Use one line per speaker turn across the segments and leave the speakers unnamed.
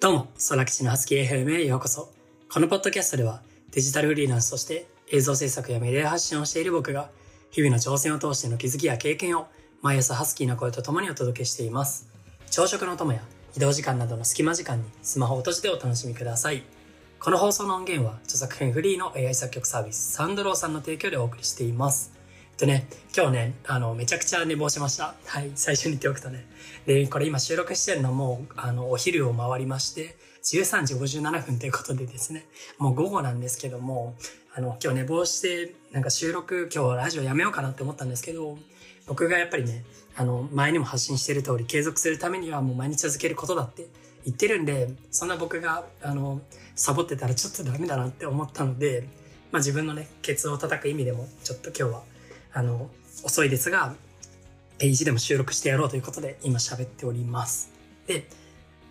どうも、空吉のハスキー FM へようこそ。このポッドキャストでは、デジタルフリーランスとして映像制作やメディア発信をしている僕が、日々の挑戦を通しての気づきや経験を、毎朝ハスキーな声と共にお届けしています。朝食の友や移動時間などの隙間時間にスマホを閉じてお楽しみください。この放送の音源は著作権フリーの AI 作曲サービスサンドローさんの提供でお送りしています。とね、今日ね、あの、めちゃくちゃ寝坊しました。はい、最初に言っておくとね。で、これ今収録してるのも、あの、お昼を回りまして、13時57分ということでですね、もう午後なんですけども、あの、今日寝坊して、なんか収録、今日ラジオやめようかなって思ったんですけど、僕がやっぱりね、あの、前にも発信してる通り、継続するためにはもう毎日続けることだって言ってるんで、そんな僕が、あの、サボってたらちょっとダメだなって思ったので、まあ自分のね、ケツを叩く意味でも、ちょっと今日は、あの、遅いですが、え意地でも収録してやろうということで、今喋っております。で、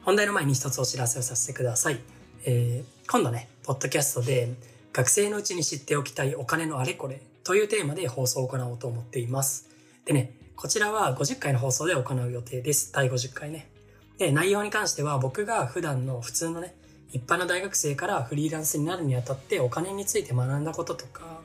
本題の前に一つお知らせをさせてください。えー今度ね、ポッドキャストで、学生のうちに知っておきたいお金のあれこれというテーマで放送を行おうと思っています。でね、こちらは50回の放送で行う予定です。第50回ね。で、内容に関しては僕が普段の普通のね、一般の大学生からフリーランスになるにあたってお金について学んだこととか、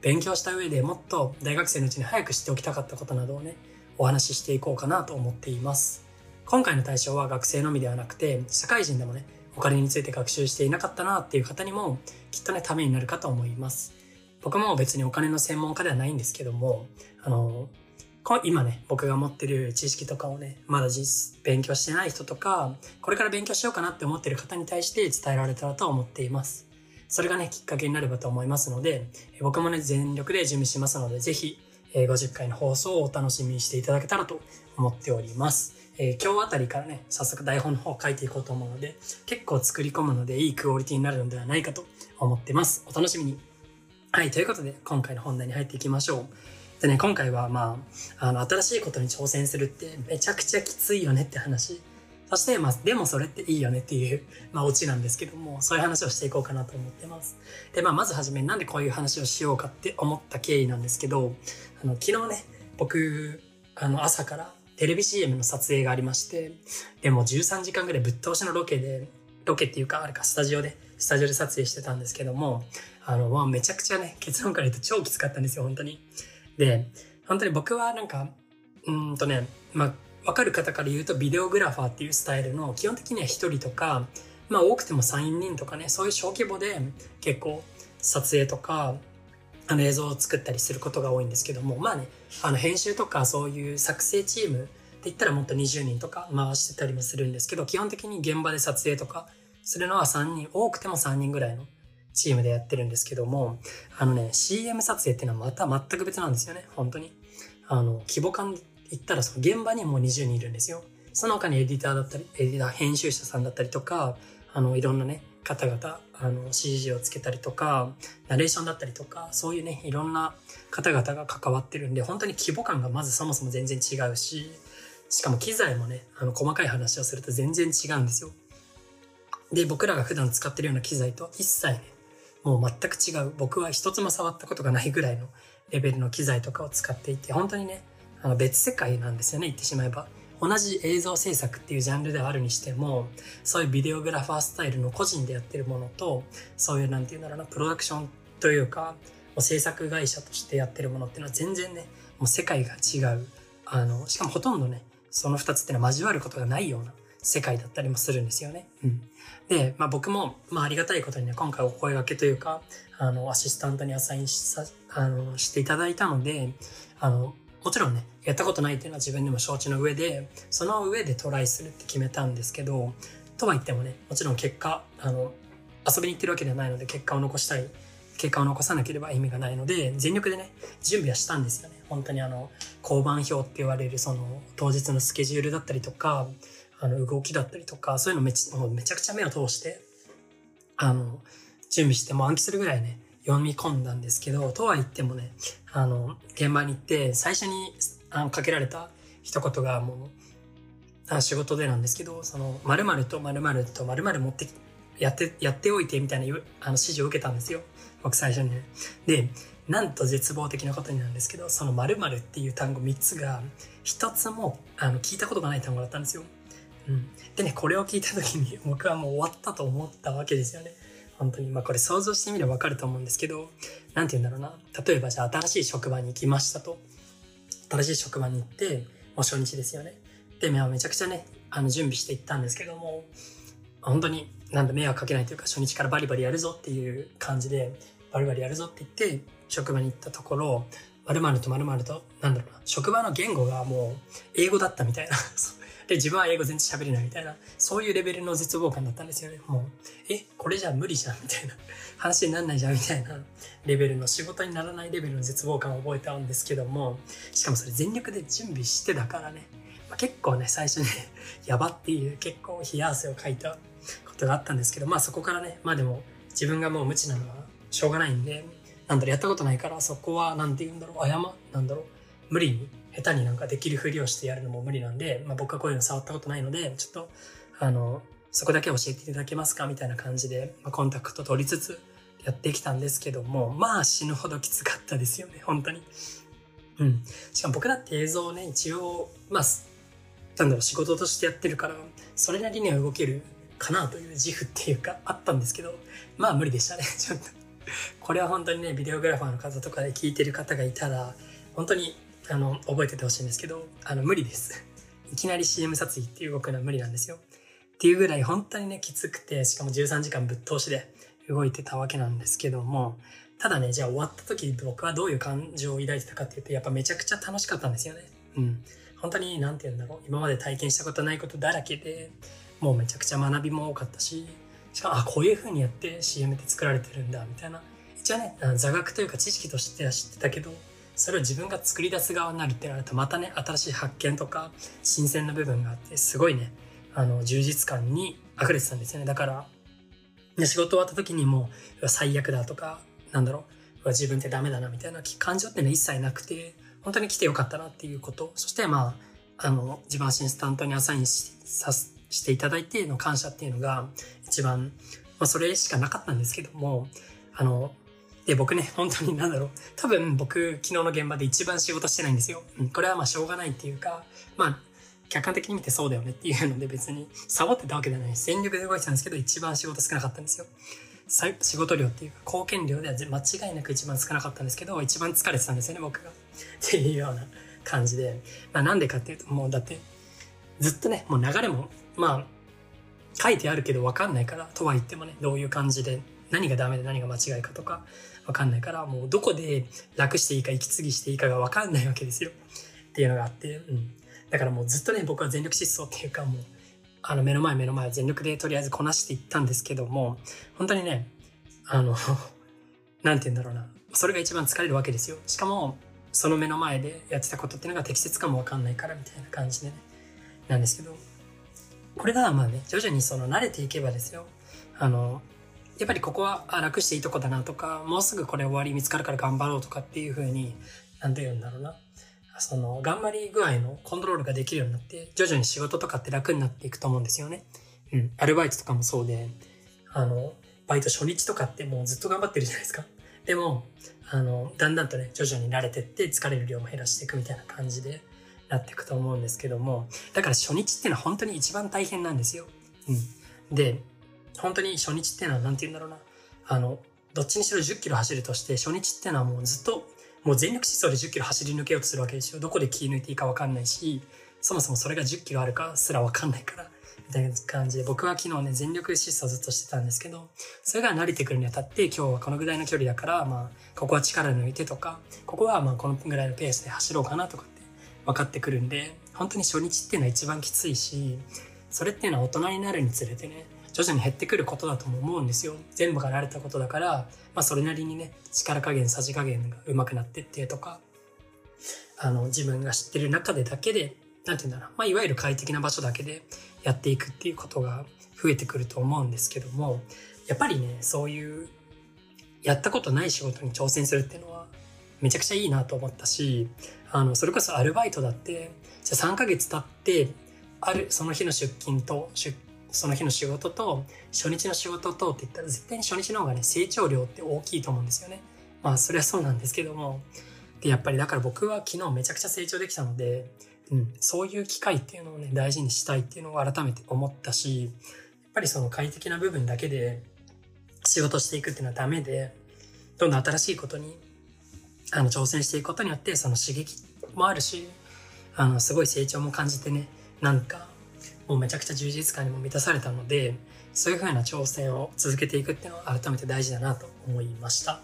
勉強した上でもっと大学生のうちに早く知っておきたかったことなどをね、お話ししていこうかなと思っています。今回の対象は学生のみではなくて、社会人でもね、お金について学習していなかったなっていう方にも、きっとね、ためになるかと思います。僕も別にお金の専門家ではないんですけども、あの、今ね、僕が持ってる知識とかをね、まだ実勉強してない人とか、これから勉強しようかなって思ってる方に対して伝えられたらと思っています。それがね、きっかけになればと思いますので、僕もね、全力で準備しますので、ぜひ、え50回の放送をお楽しみにしていただけたらと思っております。えー今日あたりからね、早速台本の方を書いていこうと思うので、結構作り込むのでいいクオリティになるのではないかと思ってます。お楽しみに。はい、ということで、今回の本題に入っていきましょう。でね、今回はまあ、あの、新しいことに挑戦するってめちゃくちゃきついよねって話。そして、まあ、でもそれっていいよねっていう、まあ、オチなんですけども、そういう話をしていこうかなと思ってます。で、まあ、まずはじめになんでこういう話をしようかって思った経緯なんですけど、あの、昨日ね、僕、あの、朝からテレビ CM の撮影がありまして、でも13時間ぐらいぶっ通しのロケで、ロケっていうか、あれか、スタジオで、スタジオで撮影してたんですけども、あの、まあ、めちゃくちゃね、結論から言うと超きつかったんですよ、本当に。で、本当に僕はなんか、うんとね、まあ、わかる方から言うとビデオグラファーっていうスタイルの基本的には一人とか、まあ多くても3人とかね、そういう小規模で結構撮影とか、あの映像を作ったりすることが多いんですけども、まあね、あの編集とかそういう作成チームって言ったらもっと20人とか回してたりもするんですけど、基本的に現場で撮影とかするのは3人、多くても3人ぐらいのチームでやってるんですけども、あのね、CM 撮影っていうのはまた全く別なんですよね、本当に。あの、規模感で言ったらその現場にもう20人いるんですよ。その他にエディターだったり、エディター編集者さんだったりとか、あの、いろんなね、方々、あの、CG をつけたりとか、ナレーションだったりとか、そういうね、いろんな方々が関わってるんで、本当に規模感がまずそもそも全然違うし、しかも機材もね、あの、細かい話をすると全然違うんですよ。で、僕らが普段使ってるような機材とは一切ね、もう全く違う。僕は一つも触ったことがないぐらいのレベルの機材とかを使っていて、本当にね、あの別世界なんですよね、言ってしまえば。同じ映像制作っていうジャンルではあるにしても、そういうビデオグラファースタイルの個人でやってるものと、そういうなんていうんだろうな、プロダクションというか、もう制作会社としてやってるものっていうのは全然ね、もう世界が違う。あの、しかもほとんどね、その二つっていうのは交わることがないような世界だったりもするんですよね。うん。で、まあ僕も、まあありがたいことにね、今回お声掛けというか、あの、アシスタントにアサインしさ、あの、していただいたので、あの、もちろんね、やったことないっていうのは自分でも承知の上で、その上でトライするって決めたんですけど、とは言ってもね、もちろん結果、あの、遊びに行ってるわけではないので、結果を残したい、結果を残さなければ意味がないので、全力でね、準備はしたんですよね。本当にあの、交番表って言われるその、当日のスケジュールだったりとか、あの、動きだったりとか、そういうのめちもうめちゃくちゃ目を通して、あの、準備してもう暗記するぐらいね、読み込んだんですけど、とは言ってもね、あの、現場に行って、最初にあのかけられた一言がもう、あ仕事でなんですけど、その、〇〇と〇〇と〇〇持って、やって、やっておいてみたいなあの指示を受けたんですよ。僕最初にね。で、なんと絶望的なことになるんですけど、その〇〇っていう単語3つが、一つも、あの、聞いたことがない単語だったんですよ。うん。でね、これを聞いた時に僕はもう終わったと思ったわけですよね。本当に。まあこれ想像してみればわかると思うんですけど、なんて言うんだろうな。例えばじゃあ新しい職場に行きましたと。新しい職場に行って、もう初日ですよね。で、めちゃくちゃね、あの準備していったんですけども、本当になんだ迷惑かけないというか初日からバリバリやるぞっていう感じでバリバリやるぞって言って職場に行ったところ〇〇と〇〇となんだろうな。職場の言語がもう英語だったみたいな。で自分は英語全然喋れないみたいな。そういうレベルの絶望感だったんですよね。もうえこれじゃ無理じゃんみたいな。話にならないじゃんみたいな。レベルの仕事にならないレベルの絶望感を覚えたんですけどもしかもそれ全力で準備してたからね、まあ、結構ね最初ね やばっていう結構冷や汗をかいたことがあったんですけど、まあそこからね、まあでも自分がもう無知なのはしょうがないんで、なんだろう、やったことないからそこはなんて言うんだろう、謝、なんだろう、無理に下手になんかできるふりをしてやるのも無理なんで、まあ僕はこういうの触ったことないので、ちょっと、あの、そこだけ教えていただけますかみたいな感じで、まあ、コンタクト取りつつやってきたんですけども、まあ死ぬほどきつかったですよね、本当に。うん。しかも僕だって映像をね、一応、まあ、なんだろう、仕事としてやってるから、それなりには動けるかなという自負っていうかあったんですけど、まあ無理でしたね、ちょっと。これは本当にね、ビデオグラファーの方とかで聞いてる方がいたら、本当に、あの、覚えててほしいんですけど、あの、無理です。いきなり CM 撮影っていう動くのは無理なんですよ。っていうぐらい本当にね、きつくて、しかも13時間ぶっ通しで動いてたわけなんですけども、ただね、じゃあ終わった時僕はどういう感情を抱いてたかっていうと、やっぱめちゃくちゃ楽しかったんですよね。うん。本当に、なんて言うんだろう。今まで体験したことないことだらけで、もうめちゃくちゃ学びも多かったし、しかも、あ、こういう風にやって CM って作られてるんだ、みたいな。一応ね、座学というか知識としては知ってたけど、それを自分が作り出す側になるってなると、またね、新しい発見とか、新鮮な部分があって、すごいね、あの、充実感に溢れてたんですよね。だから、仕事終わった時にもう、最悪だとか、なんだろう、自分ってダメだなみたいな感情ってのは一切なくて、本当に来てよかったなっていうこと。そしてまあ、あの、自分アシスタントにアサインさしていただいての感謝っていうのが一番、まあそれしかなかったんですけども、あの、で、僕ね、本当になんだろう。多分僕、昨日の現場で一番仕事してないんですよ。うん、これはまあしょうがないっていうか、まあ、客観的に見てそうだよねっていうので別にサボってたわけではない全力で動いてたんですけど、一番仕事少なかったんですよ。仕事量っていうか、貢献量では間違いなく一番少なかったんですけど、一番疲れてたんですよね、僕が。っていうような感じで。まあなんでかっていうと、もうだって、ずっとね、もう流れもまあ、書いてあるけど分かんないから、とは言ってもね、どういう感じで、何がダメで何が間違いかとか、分かんないから、もうどこで楽していいか息継ぎしていいかが分かんないわけですよ。っていうのがあって、うん。だからもうずっとね、僕は全力疾走っていうかもう、あの目の前目の前全力でとりあえずこなしていったんですけども、本当にね、あの、なんて言うんだろうな。それが一番疲れるわけですよ。しかも、その目の前でやってたことっていうのが適切かもわかんないからみたいな感じでね。なんですけど、これがまあね、徐々にその慣れていけばですよ。あの、やっぱりここはあ楽していいとこだなとか、もうすぐこれ終わり見つかるから頑張ろうとかっていう風に、なんて言うんだろうな。その、頑張り具合のコントロールができるようになって、徐々に仕事とかって楽になっていくと思うんですよね。うん。アルバイトとかもそうで、あの、バイト初日とかってもうずっと頑張ってるじゃないですか。でも、あの、だんだんとね、徐々に慣れてって疲れる量も減らしていくみたいな感じで、なっていくと思うんですけども、だから初日っていうのは本当に一番大変なんですよ。うん。で、本当に初日っていうのは何て言うんだろうな。あの、どっちにしろ10キロ走るとして、初日っていうのはもうずっと、もう全力疾走で10キロ走り抜けようとするわけですよ。どこで気抜いていいかわかんないし、そもそもそれが10キロあるかすらわかんないから、みたいな感じで、僕は昨日ね、全力疾走ずっとしてたんですけど、それが慣れてくるにあたって、今日はこのぐらいの距離だから、まあ、ここは力抜いてとか、ここはまあこのぐらいのペースで走ろうかなとかって分かってくるんで、本当に初日っていうのは一番きついし、それっていうのは大人になるにつれてね、徐々に減ってくることだとも思うんですよ。全部が慣れたことだから、まあそれなりにね、力加減、さじ加減が上手くなってってとか、あの、自分が知ってる中でだけで、なんて言うんだろう、まあいわゆる快適な場所だけでやっていくっていうことが増えてくると思うんですけども、やっぱりね、そういう、やったことない仕事に挑戦するっていうのは、めちゃくちゃいいなと思ったし、あの、それこそアルバイトだって、じゃあ3ヶ月経って、ある、その日の出勤と、その日の仕事と、初日の仕事とって言ったら、絶対に初日の方がね、成長量って大きいと思うんですよね。まあ、それはそうなんですけども。で、やっぱりだから僕は昨日めちゃくちゃ成長できたので、うん、そういう機会っていうのをね、大事にしたいっていうのを改めて思ったし、やっぱりその快適な部分だけで仕事していくっていうのはダメで、どんどん新しいことにあの挑戦していくことによってその刺激もあるし、あの、すごい成長も感じてね、なんか、もうめちゃくちゃ充実感にも満たされたので、そういう風な挑戦を続けていくっていうのは改めて大事だなと思いました。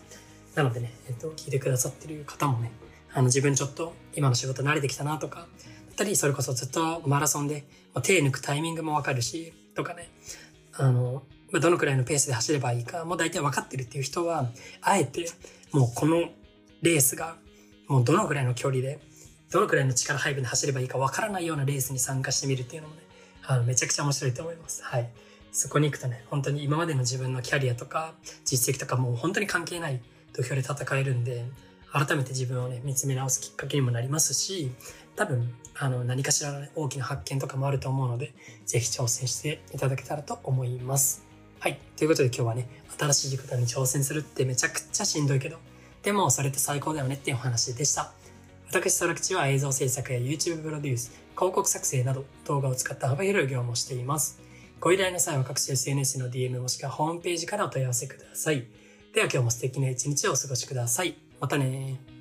なのでね、えっと、聞いてくださってる方もね、あの、自分ちょっと今の仕事慣れてきたなとか、だったり、それこそずっとマラソンで、手抜くタイミングもわかるし、とかね、あの、どのくらいのペースで走ればいいか、もう大体分かってるっていう人は、あえて、もうこのレースが、もうどのくらいの距離で、どのくらいの力配分で走ればいいか分からないようなレースに参加してみるっていうのもね、あの、めちゃくちゃ面白いと思います。はい。そこに行くとね、本当に今までの自分のキャリアとか、実績とかもう本当に関係ない土俵で戦えるんで、改めて自分をね、見つめ直すきっかけにもなりますし、多分、あの、何かしらの、ね、大きな発見とかもあると思うので、ぜひ挑戦していただけたらと思います。はい。ということで今日はね、新しいことに挑戦するってめちゃくちゃしんどいけど、でもそれって最高だよねっていうお話でした。私、ソラクチは映像制作や YouTube プロデュース、広告作成など動画を使った幅広い業務をしています。ご依頼の際は各種 SNS の DM もしくはホームページからお問い合わせください。では今日も素敵な一日をお過ごしください。またね